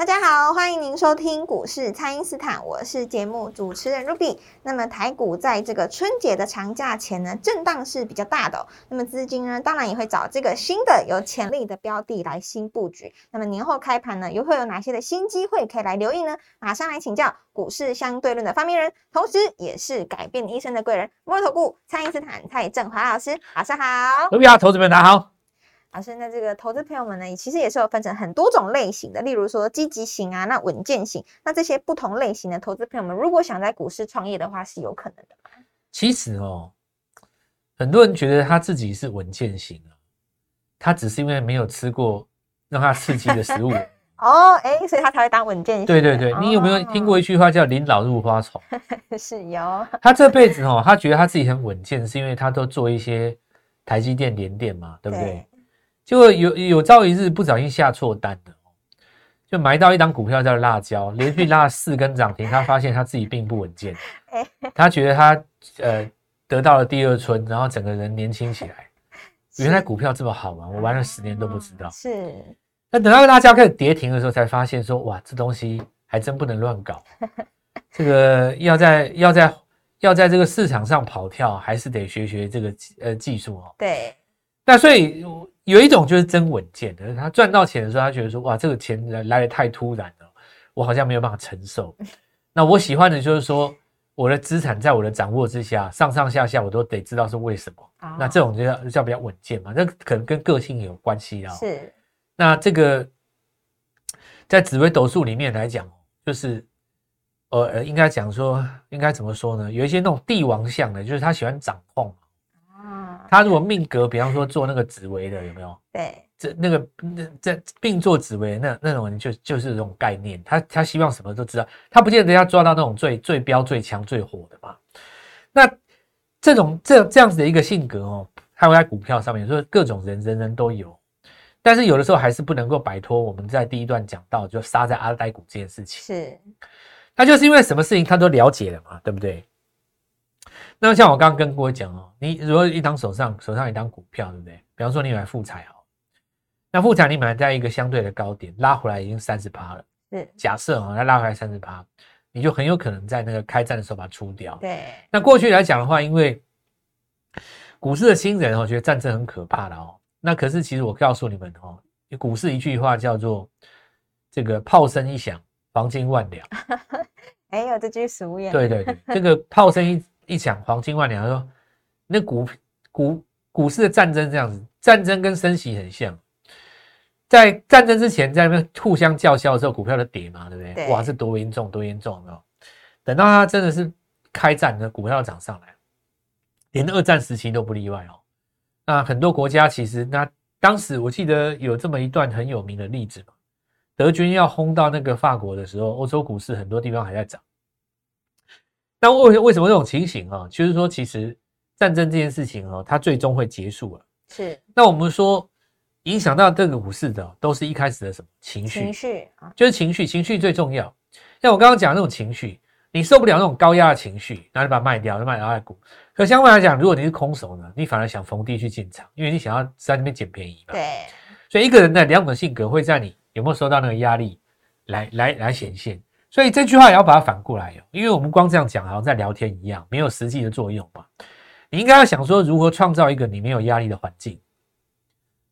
大家好，欢迎您收听股市蔡因斯坦，我是节目主持人 Ruby。那么台股在这个春节的长假前呢，震荡是比较大的、那么资金呢，当然也会找这个新的有潜力的标的来新布局。那么年后开盘呢，又会有哪些的新机会可以来留意呢？马上来请教股市相对论的发明人，同时也是改变一生的贵人——摩尔投顾蔡因斯坦蔡振华老师，早上好。Ruby 好，投资们大家好。老师，那这个投资朋友们呢，其实也是有分成很多种类型的，例如说积极型啊，那稳健型，那这些不同类型的投资朋友们，如果想在股市创业的话，是有可能的吗？其实哦，很多人觉得他自己是稳健型啊，他只是因为没有吃过让他刺激的食物。哦，哎，所以他才会当稳健型。对对对，你有没有听过一句话叫“临老入花丛哦？是有。他这辈子哦，他觉得他自己很稳健，是因为他都做一些台积电、联电嘛，对不对？对结果有有朝一日不小心下错单了，就买到一档股票叫辣椒，连续拉了四根涨停，他发现他自己并不稳健哎，他觉得他呃得到了第二春，然后整个人年轻起来。原来股票这么好玩，我玩了十年都不知道。是，那等到辣椒开始跌停的时候，才发现说哇，这东西还真不能乱搞。这个要在要在要在这个市场上跑跳，还是得学学这个呃技术哦。对，那所以有一种就是真稳健的，他赚到钱的时候，他觉得说哇，这个钱来来的太突然了，我好像没有办法承受。那我喜欢的就是说，我的资产在我的掌握之下，上上下下我都得知道是为什么。哦那这种就叫就叫比较稳健嘛，那可能跟个性也有关系啊。是那这个在紫微斗数里面来讲，就是呃呃，应该讲说，应该怎么说呢？有一些那种帝王相的，就是他喜欢掌控。啊，他如果命格，比方说做那个紫薇的，有没有？对，这那个那在并做紫薇那那种人就就是这种概念，他他希望什么都知道，他不见得要抓到那种最最标最强最火的嘛。那这种这这样子的一个性格哦，还有在股票上面，说各种人人人都有，但是有的时候还是不能够摆脱我们在第一段讲到就杀在阿呆股这件事情。是，他就是因为什么事情他都了解了嘛，对不对？那像我刚刚跟各位讲哦，你如果一张手上手上一张股票，对不对？比方说你买富彩哦，那富彩你买在一个相对的高点，拉回来已经三十趴了。是，假设啊、它拉回来三十趴，你就很有可能在那个开战的时候把它出掉。对，那过去来讲的话，因为股市的新人哦，觉得战争很可怕的哦。那可是其实我告诉你们哦，股市一句话叫做这个炮声一响，黄金万两。哎有这句俗谚，对对对，这个炮声一一响，黄金万两。他说，那股股股市的战争这样子，战争跟升息很像，在战争之前在那边互相叫嚣的时候，股票的跌嘛，对不对？对哇，是多严重，多严重，有没有？等到它真的是开战，那股票涨上来，连二战时期都不例外哦。那很多国家其实，那当时我记得有这么一段很有名的例子嘛，德军要轰到那个法国的时候，欧洲股市很多地方还在涨。那为为什么这种情形啊？就是说，其实战争这件事情哦，它最终会结束了。是那我们说，影响到这个股市的，都是一开始的什么情绪？情绪啊，就是情绪，情绪最重要。像我刚刚讲的那种情绪，你受不了那种高压的情绪，然后你把它卖掉，就卖到爱股。可相反来讲，如果你是空手呢，你反而想逢低去进场，因为你想要在那边捡便宜嘛。对，所以一个人的两种性格会在你有没有受到那个压力来来来显现。所以这句话也要把它反过来哦，因为我们光这样讲好像在聊天一样，没有实际的作用嘛。你应该要想说如何创造一个你没有压力的环境，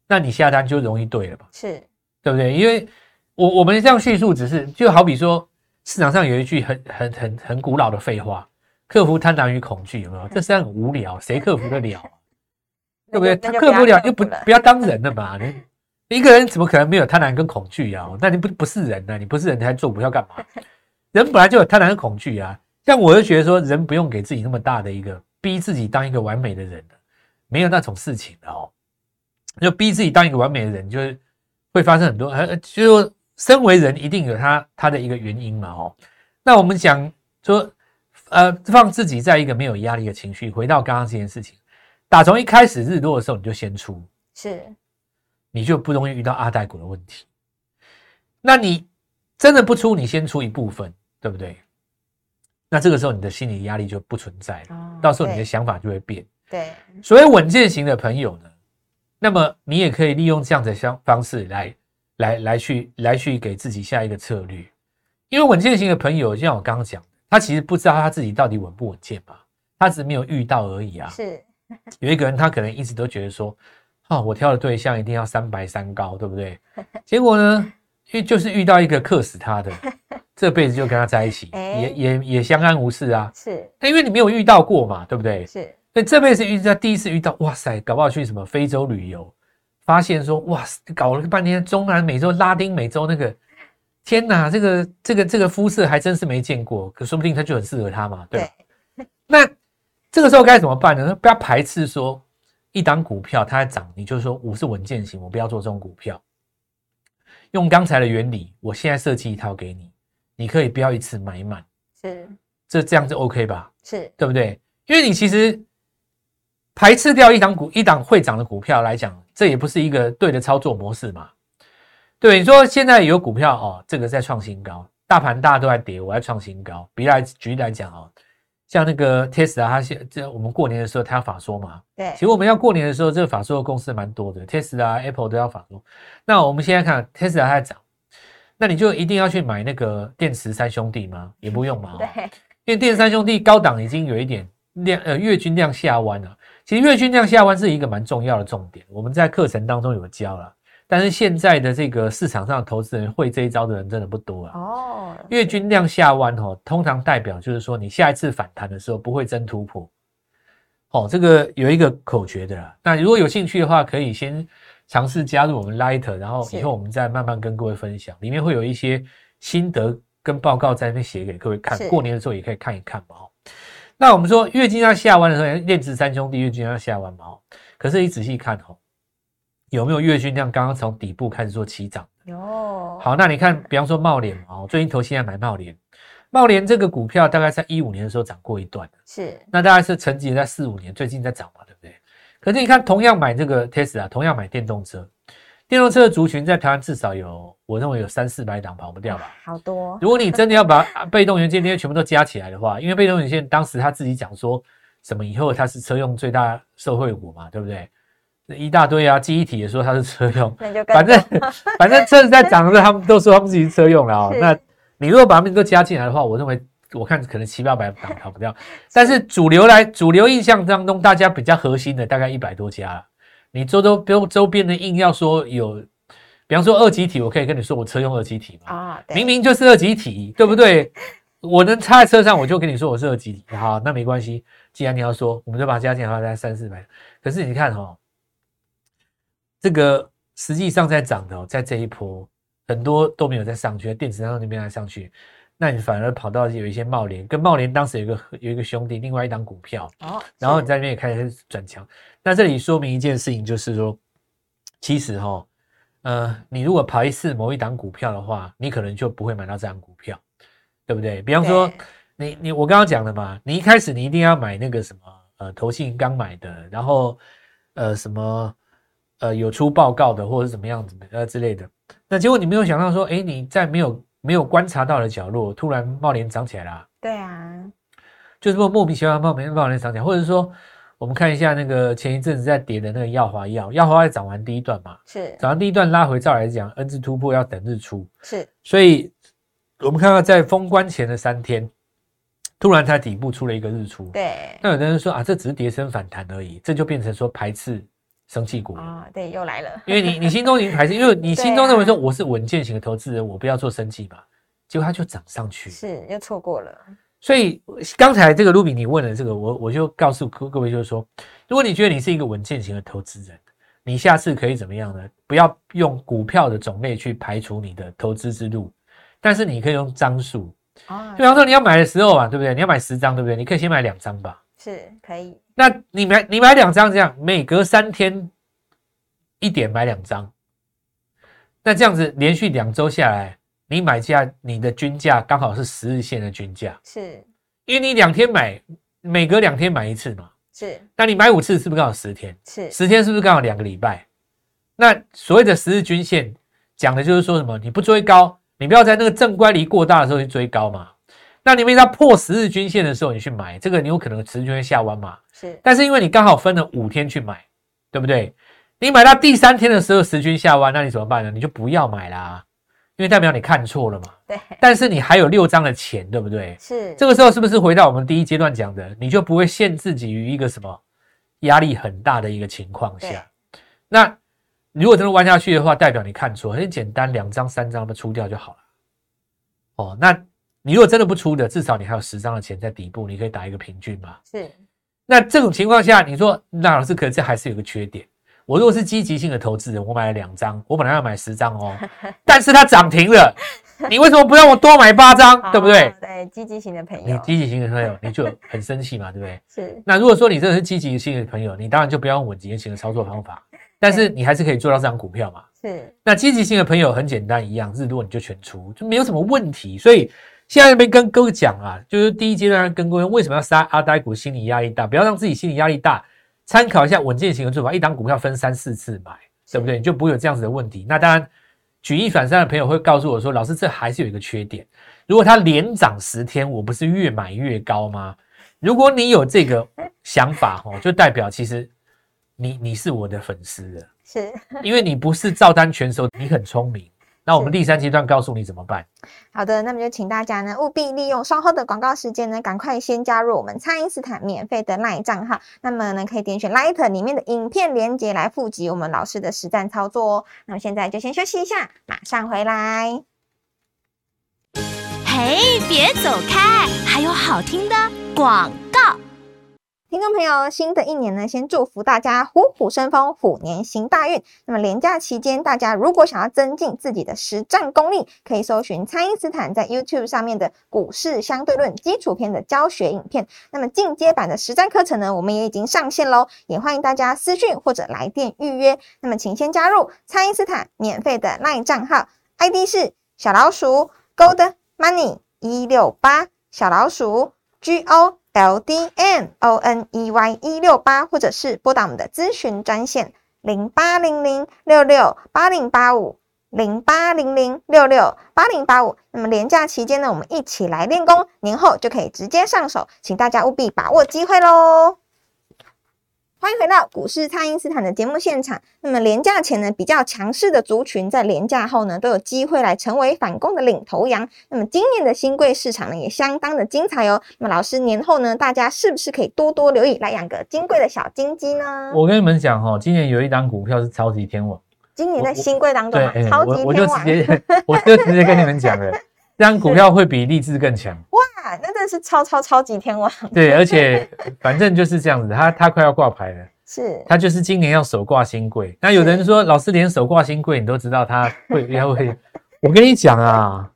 那你下单就容易对了吧。是对不对？因为我我们这样叙述只是就好比说市场上有一句很很很很古老的废话：克服贪婪与恐惧，有没有？这实际上很无聊，谁克服得了啊？对不对？他克服不了，就不不要当人了嘛。一个人怎么可能没有贪婪跟恐惧啊？那你不不是人呢、你不是人，你还做股票干嘛？人本来就有贪婪跟恐惧啊。像我就觉得说，人不用给自己那么大的一个逼自己当一个完美的人，没有那种事情的哦。就逼自己当一个完美的人，就是会发生很多，呃，就身为人一定有他他的一个原因嘛，哦，那我们讲说，呃，放自己在一个没有压力的情绪，回到刚刚这件事情，打从一开始日落的时候你就先出，是你就不容易遇到阿呆股的问题。那你真的不出，你先出一部分，对不对？那这个时候你的心理压力就不存在了，哦到时候你的想法就会变。对，所以稳健型的朋友呢，那么你也可以利用这样的相方式来来来去来去给自己下一个策略，因为稳健型的朋友，就像我刚刚讲，他其实不知道他自己到底稳不稳健嘛，他只是没有遇到而已啊。是有一个人他可能一直都觉得说，哦，我挑的对象一定要三白三高，对不对？结果呢，因为就是遇到一个克死他的，这辈子就跟他在一起，哎也也也相安无事啊。是那因为你没有遇到过嘛，对不对？是，所以这辈子遇到第一次遇到，哇塞，搞不好去什么非洲旅游，发现说，哇，搞了半天中南美洲、拉丁美洲那个，天哪，这个这个这个肤色还真是没见过，可说不定他就很适合他嘛，对吧？那这个时候该怎么办呢？不要排斥说一档股票它在涨，你就说我是稳健型，我不要做这种股票。用刚才的原理，我现在设计一套给你，你可以不要一次买满，是这这样就 OK 吧？是对不对？因为你其实排斥掉一档股一档会涨的股票来讲，这也不是一个对的操作模式嘛。对，你说现在有股票哦，这个在创新高，大盘大家都在跌，我在创新高。比如来举例来讲哦，像那个 Tesla，它现这我们过年的时候它要法说嘛，对其实我们要过年的时候，这个法说的公司蛮多的，Tesla、Apple 都要法说。那我们现在看 Tesla 它在涨，那你就一定要去买那个电池三兄弟吗？也不用嘛、哦，对因为电池三兄弟高档已经有一点量呃月均量下弯了。其实月均量下弯是一个蛮重要的重点，我们在课程当中有教了。但是现在的这个市场上投资人会这一招的人真的不多啊。哦，月均量下弯哦，通常代表就是说你下一次反弹的时候不会真突破。哦，这个有一个口诀的啦。那如果有兴趣的话，可以先尝试加入我们 Light，然后以后我们再慢慢跟各位分享，里面会有一些心得跟报告在那边写给各位看是。过年的时候也可以看一看嘛。哦，那我们说月均要下弯的时候，炼制三兄弟月均要下弯嘛。哦，可是你仔细看哦，有没有月均量刚刚从底部开始做起涨？有好，那你看，比方说茂联嘛，哦，最近投现在买茂联，茂联这个股票大概在一五年的时候涨过一段，是那大概是沉寂在四五年，最近在涨嘛，对不对？可是你看，同样买这个 Tesla，同样买电动车，电动车的族群在台湾至少有，我认为有三四百档跑不掉吧。好多如果你真的要把 被动元件那些全部都加起来的话，因为被动元件当时他自己讲说什么以后它是车用最大受惠股嘛，对不对？一大堆啊，记忆体也说它是车用，那就反正反正车子在涨的时候，他们都说他们自己是车用了哦。那你如果把他们都加进来的话，我认为我看可能七八百档跑不掉。但是主流来主流印象当中，大家比较核心的大概一百多家了。你周周周周边的硬要说有，比方说二级体，我可以跟你说我车用二级体嘛，啊，明明就是二级体，对不对？我能插在车上，我就跟你说我是二级体，好，那没关系。既然你要说，我们就把它加进来的话，大概三四百。可是你看哈、哦，这个实际上在涨的、哦，在这一波很多都没有再上去，电子商那边还上去，那你反而跑到有一些茂联，跟茂联当时有一个有一个兄弟，另外一档股票，哦，然后你在那边也开始转强。那这里说明一件事情，就是说，其实哈、呃，你如果排斥某一档股票的话，你可能就不会买到这档股票，对不对？比方说，你你我刚刚讲的嘛，你一开始你一定要买那个什么呃，投信刚买的，然后呃什么呃有出报告的或者是怎么样子的呃之类的。那结果你没有想到说，哎，你在没有没有观察到的角落，突然茂联涨起来啦。对啊，就是莫莫名其妙冒名冒人涨起来，或者说我们看一下那个前一阵子在跌的那个耀华药，耀华也涨完第一段嘛，是涨完第一段拉回，照来讲 N 字突破要等日出，是所以我们看到在封关前的三天，突然它底部出了一个日出，对那有的人说啊，这只是跌升反弹而已，这就变成说排斥生气股了。啊，对，又来了，因为你你心中已经排斥，因为你心中认为说我是稳健型的投资人，我不要做生气嘛，结果它就涨上去，是又错过了，所以刚才这个卢比你问了这个，我我就告诉各各位，就是说，如果你觉得你是一个稳健型的投资人，你下次可以怎么样呢？不要用股票的种类去排除你的投资之路，但是你可以用张数。啊比，方说你要买的时候啊，对不对？你要买十张，对不对？你可以先买两张吧。是可以，那你买你买两张，这样每隔三天一点买两张，那这样子连续两周下来，你买价你的均价刚好是十日线的均价，是因为你两天买，每隔两天买一次嘛，是那你买五次是不是刚好十天？是十天是不是刚好两个礼拜？那所谓的十日均线讲的就是说什么？你不追高，你不要在那个正乖离过大的时候去追高嘛。那你们在破十日均线的时候，你去买这个，你有可能持续会下弯嘛。是但是因为你刚好分了五天去买，对不对？你买到第三天的时候十均下弯，那你怎么办呢？你就不要买啦，因为代表你看错了嘛。对但是你还有六张的钱，对不对？是这个时候是不是回到我们第一阶段讲的，你就不会限自己于一个什么压力很大的一个情况下？那如果真的弯下去的话，代表你看错，很简单，两张三张的出掉就好了。哦，那你如果真的不出的，至少你还有十张的钱在底部，你可以打一个平均嘛。是那这种情况下，你说那老师，可能这还是有个缺点。我如果是积极性的投资人，我买了两张，我本来要买十张哦，但是它涨停了，你为什么不让我多买八张，对不对哦？对，积极型的朋友你友积极性的朋友，你就很生气嘛，对不对？是那如果说你真的是积极性的朋友，你当然就不要用稳健型的操作方法，但是你还是可以做到这张股票嘛。是那积极性的朋友很简单，一样日落你就全出，就没有什么问题。所以现在那边跟各位讲啊，就是第一阶段跟各位为什么要杀阿呆股，心理压力大，不要让自己心理压力大，参考一下稳健型的做法，一档股票分三四次买，对不对？你就不会有这样子的问题。那当然，举一反三的朋友会告诉我说，老师这还是有一个缺点，如果它连涨十天，我不是越买越高吗？如果你有这个想法哦，就代表其实你你是我的粉丝了。是 因为你不是照单全收，你很聪明。那我们第三阶段告诉你怎么办。好的，那么就请大家呢务必利用稍后的广告时间呢，赶快先加入我们蔡因斯坦免费的 LINE 账号。那么呢，可以点选 Light 里面的影片连接来复习我们老师的实战操作哦。那么现在就先休息一下，马上回来。嘿，别走开，还有好听的广告。听众朋友，新的一年呢，先祝福大家虎虎生风，虎年行大运。那么连假期间，大家如果想要增进自己的实战功力，可以搜寻蔡因斯坦在 YouTube 上面的股市相对论基础篇的教学影片。那么进阶版的实战课程呢，我们也已经上线喽，也欢迎大家私讯或者来电预约。那么请先加入蔡因斯坦免费的 LINE 账号，ID 是小老鼠 Gold Money 一六八小老鼠 G O。L D N O N E Y 一六八，或者是拨打我们的咨询专线零八零零六六八零八五零八零零六六八零八五。那么连假期间呢，我们一起来练功，年后就可以直接上手，请大家务必把握机会喽！欢迎回到股市蔡因斯坦的节目现场。那么廉价前呢，比较强势的族群在廉价后呢，都有机会来成为反攻的领头羊。那么今年的新贵市场呢，也相当的精彩哦。那么老师年后呢，大家是不是可以多多留意来养个金贵的小金鸡呢？我跟你们讲哈，今年有一档股票是超级天王，今年在新贵当中超级我我就直天王接我就直接跟你们讲了，这张股票会比励志更强。哇，那真的是超超超级天王，对，而且反正就是这样子，他他快要挂牌了，是他就是今年要首挂新贵。那有人说，老师连首挂新贵你都知道他会要会，我跟你讲啊，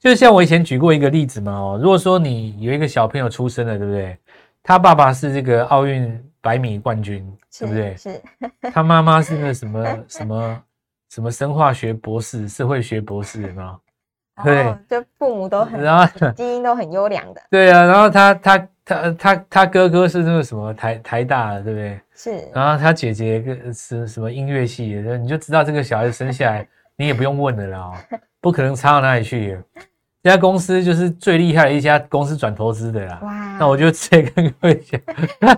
就像我以前举过一个例子嘛哦，如果说你有一个小朋友出生了，对不对？他爸爸是这个奥运百米冠军，对不对？是他妈妈是那什么什么什么生化学博士、社会学博士，有没有？对哦，就父母都很然后基因都很优良的，对啊，然后他他他他他哥哥是那个什么台台大的，对不对？是然后他姐姐个是什么音乐系的，你就知道这个小孩子生下来，你也不用问了啦、哦，不可能差到哪里去。这家公司就是最厉害的一家公司转投资的啦。哇，那我就直接跟各位讲，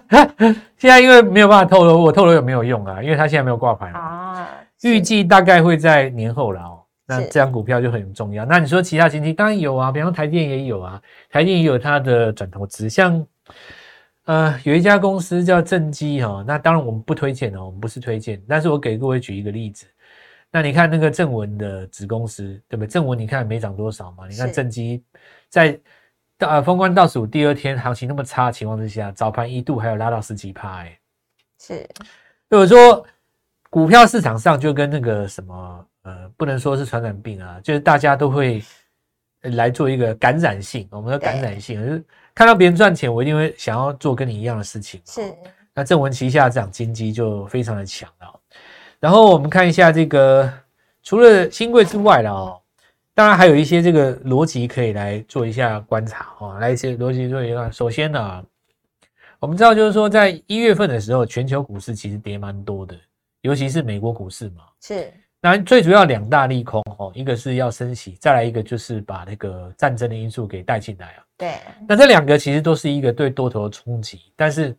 现在因为没有办法透露，我透露有没有用啊，因为他现在没有挂牌嘛。啊，预计大概会在年后了哦。那是这张股票就很重要。那你说其他经济当然有啊，比方台电也有啊，台电也有它的转投资，像呃有一家公司叫正基哈，那当然我们不推荐哦，我们不是推荐，但是我给各位举一个例子。那你看那个正文的子公司，对不对？正文你看没涨多少嘛？你看正基在呃封关倒数第二天，行情那么差的情况之下，早盘一度还有拉到十几趴哎、是就是说，股票市场上就跟那个什么，呃，不能说是传染病啊，就是大家都会呃来做一个感染性，我们说感染性，就是看到别人赚钱，我一定会想要做跟你一样的事情。是那正文旗下这样金鸡就非常的强了哦。然后我们看一下这个除了新贵之外的哦，当然还有一些这个逻辑可以来做一下观察哦，来一些逻辑做一下。首先呢，我们知道就是说，在一月份的时候，全球股市其实跌蛮多的，尤其是美国股市嘛。是，那最主要两大利空哦，一个是要升息，再来一个就是把那个战争的因素给带进来啊。对，那这两个其实都是一个对多头的冲击，但是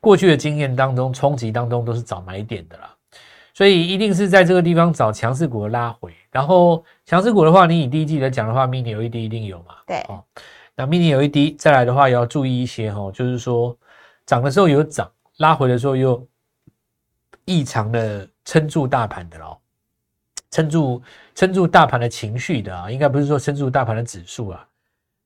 过去的经验当中，冲击当中都是找买点的啦，所以一定是在这个地方找强势股的拉回。然后强势股的话，你以第一季来讲的话，mini LED 一定有嘛？对，哦，那 mini LED 再来的话，也要注意一些哈，就是说涨的时候有涨，拉回的时候又异常的撑住大盘的喽，撑住撑住大盘的情绪的啊，应该不是说撑住大盘的指数啊。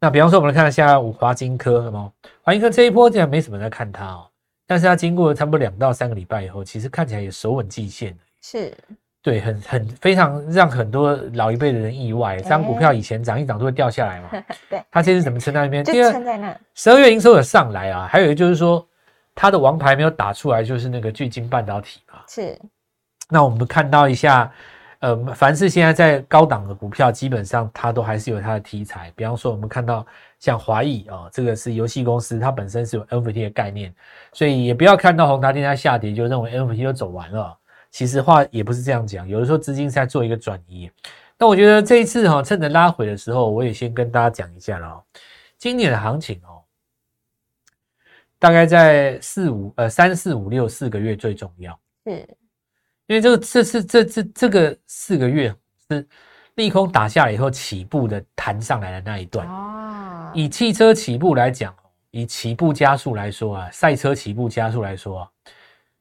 那比方说，我们来看一下华金科，好吗？华金科这一波竟然没什么人在看它哦，但是它经过差不多两到三个礼拜以后，其实看起来也守稳季线是，对，很很非常让很多老一辈的人意外。这张股票以前涨一涨都会掉下来嘛，对，它这次怎么撑在那边？就撑在那。十二月营收有上来啊，还有就是说它的王牌没有打出来，就是那个巨晶半导体嘛。是，那我们看到一下。呃，凡是现在在高档的股票，基本上它都还是有它的题材。比方说，我们看到像华谊啊，这个是游戏公司，它本身是有 NFT 的概念，所以也不要看到宏达电在下跌就认为 NFT 都走完了。其实话也不是这样讲，有的时候资金是在做一个转移。那我觉得这一次哈，趁着拉回的时候，我也先跟大家讲一下了。今年的行情哦，大概在四五呃三四五六四个月最重要。是。因为这个这是这这这个四个月是利空打下来以后起步的弹上来的那一段哦。以汽车起步来讲，以起步加速来说啊，赛车起步加速来说啊，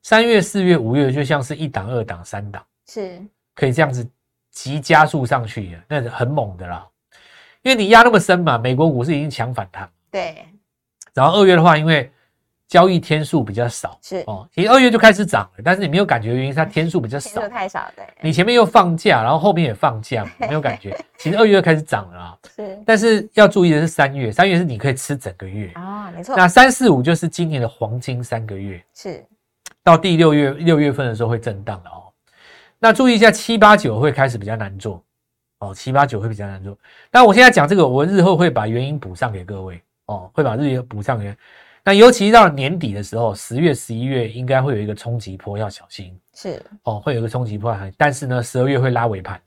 三月、四月、五月就像是一档、二档、三档，是可以这样子急加速上去的，那是很猛的啦。因为你压那么深嘛，美国股市已经强反弹，对。然后二月的话，因为交易天数比较少，是哦，其实二月就开始涨了，但是你没有感觉，原因是它天数比较少，天数太少，对。你前面又放假，然后后面也放假，没有感觉。其实二月就开始涨了啊，是。但是要注意的是三月，三月是你可以吃整个月啊，没错。那三四五就是今年的黄金三个月，是。到第六月六月份的时候会震荡了哦。那注意一下七八九会开始比较难做哦，七八九会比较难做。那我现在讲这个，我日后会把原因补上给各位哦，会把日元补上给。那尤其到年底的时候，十月、十一月应该会有一个冲击波，要小心。是哦，会有一个冲击波，但是呢，十二月会拉尾盘。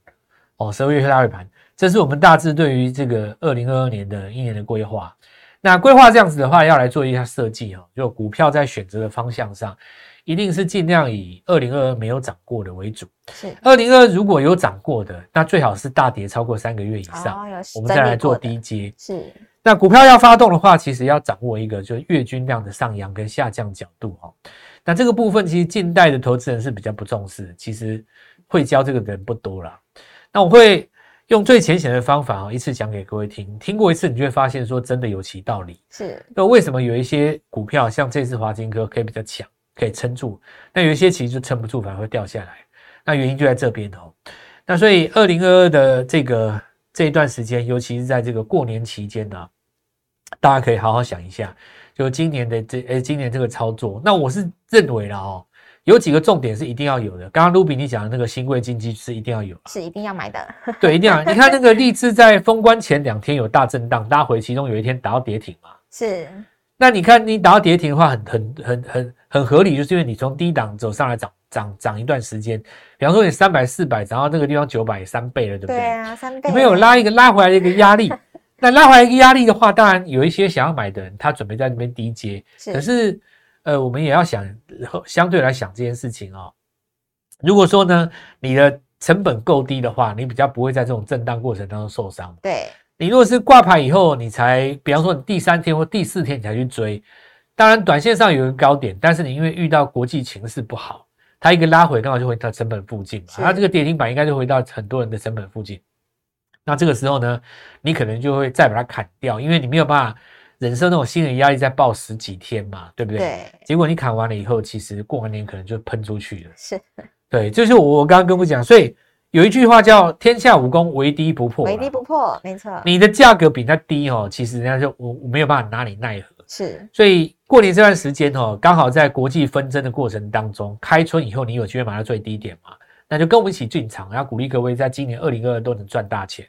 哦，十二月会拉尾盘，这是我们大致对于这个二零二二年的一年的规划。那规划这样子的话，要来做一下设计哦。就股票在选择的方向上，一定是尽量以二零二二没有涨过的为主。是二零二如果有涨过的，那最好是大跌超过三个月以上，我们再来做低阶。是。那股票要发动的话，其实要掌握一个就是月均量的上扬跟下降角度哈。那这个部分其实近代的投资人是比较不重视，其实会教这个的人不多了。那我会用最浅显的方法哦，一次讲给各位听，听过一次你就会发现说真的有其道理。是，那为什么有一些股票像这次华金科可以比较强，可以撑住？那有一些其实就撑不住，反而会掉下来。那原因就在这边哦。那所以二零二二的这个这一段时间，尤其是在这个过年期间呢。大家可以好好想一下，就今年的这诶，今年这个操作，那我是认为了哦，有几个重点是一定要有的。刚刚卢比你讲的那个新贵经济是一定要有，是一定要买的。对，一定要。你看那个励志在封关前两天有大震荡，拉回，其中有一天打到跌停嘛。是。那你看你打到跌停的话，很很很很很合理，就是因为你从低档走上来涨涨涨一段时间，比方说你三百四百涨到那个地方九百三倍了，对不对？对啊，三倍。你没有拉一个拉回来的一个压力。那拉回来一个压力的话，当然有一些想要买的人，他准备在那边低接。可是，呃，我们也要想，相对来想这件事情哦。如果说呢，你的成本够低的话，你比较不会在这种震荡过程当中受伤。对。你如果是挂牌以后，你才，比方说你第三天或第四天你才去追，当然短线上有一个高点，但是你因为遇到国际情势不好，它一个拉回刚好就回到成本附近嘛，它这个跌停板应该就回到很多人的成本附近。那这个时候呢，你可能就会再把它砍掉，因为你没有办法忍受那种心理压力再爆十几天嘛，对不对？对。结果你砍完了以后，其实过完年可能就喷出去了。是。对，就是我刚刚跟我讲，所以有一句话叫“天下武功，唯低不破”。唯低不破，没错。你的价格比它低哦，其实人家就我我没有办法拿你奈何。是。所以过年这段时间哦，刚好在国际纷争的过程当中，开春以后你有机会买到最低点嘛？那就跟我们一起进场，要鼓励各位在今年二零二二都能赚大钱。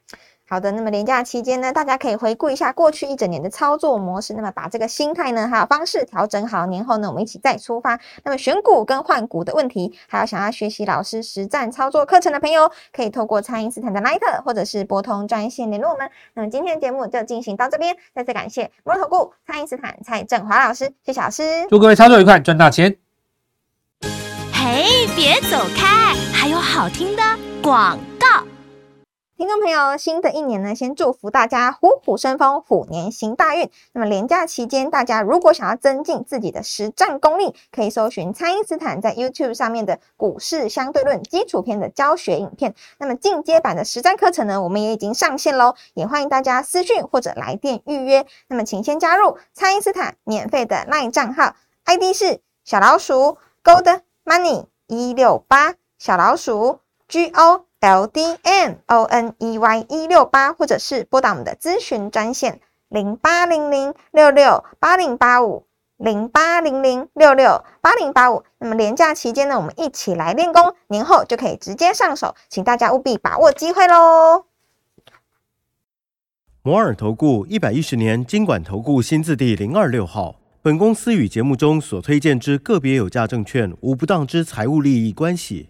好的，那么年假期间呢，大家可以回顾一下过去一整年的操作模式，那么把这个心态呢还有方式调整好，年后呢我们一起再出发。那么选股跟换股的问题，还有想要学习老师实战操作课程的朋友，可以透过蔡因斯坦的 Line 或者是拨通专线联络我们。那么今天的节目就进行到这边，再次感谢摩头股蔡因斯坦蔡振华老师，谢谢老师。祝各位操作愉快，赚大钱！嘿，别走开，好听的广告。听众朋友，新的一年呢，先祝福大家虎虎生风，虎年行大运。那么连假期间，大家如果想要增进自己的实战功力，可以搜寻蔡因斯坦在 YouTube 上面的股市相对论基础篇的教学影片。那么进阶版的实战课程呢，我们也已经上线喽，也欢迎大家私讯或者来电预约。那么请先加入蔡因斯坦免费的 LINE 账号，ID 是小老鼠 Gold Money 一六八小老鼠 G O。L D N O N E Y 一六八，或者是拨打我们的咨询专线零八零零六六八零八五零八零零六六八零八五。那么连假期间呢，我们一起来练功，年后就可以直接上手，请大家务必把握机会喽！摩尔投顾一百一十年经管投顾新字第零二六号，本公司与节目中所推荐之个别有价证券无不当之财务利益关系。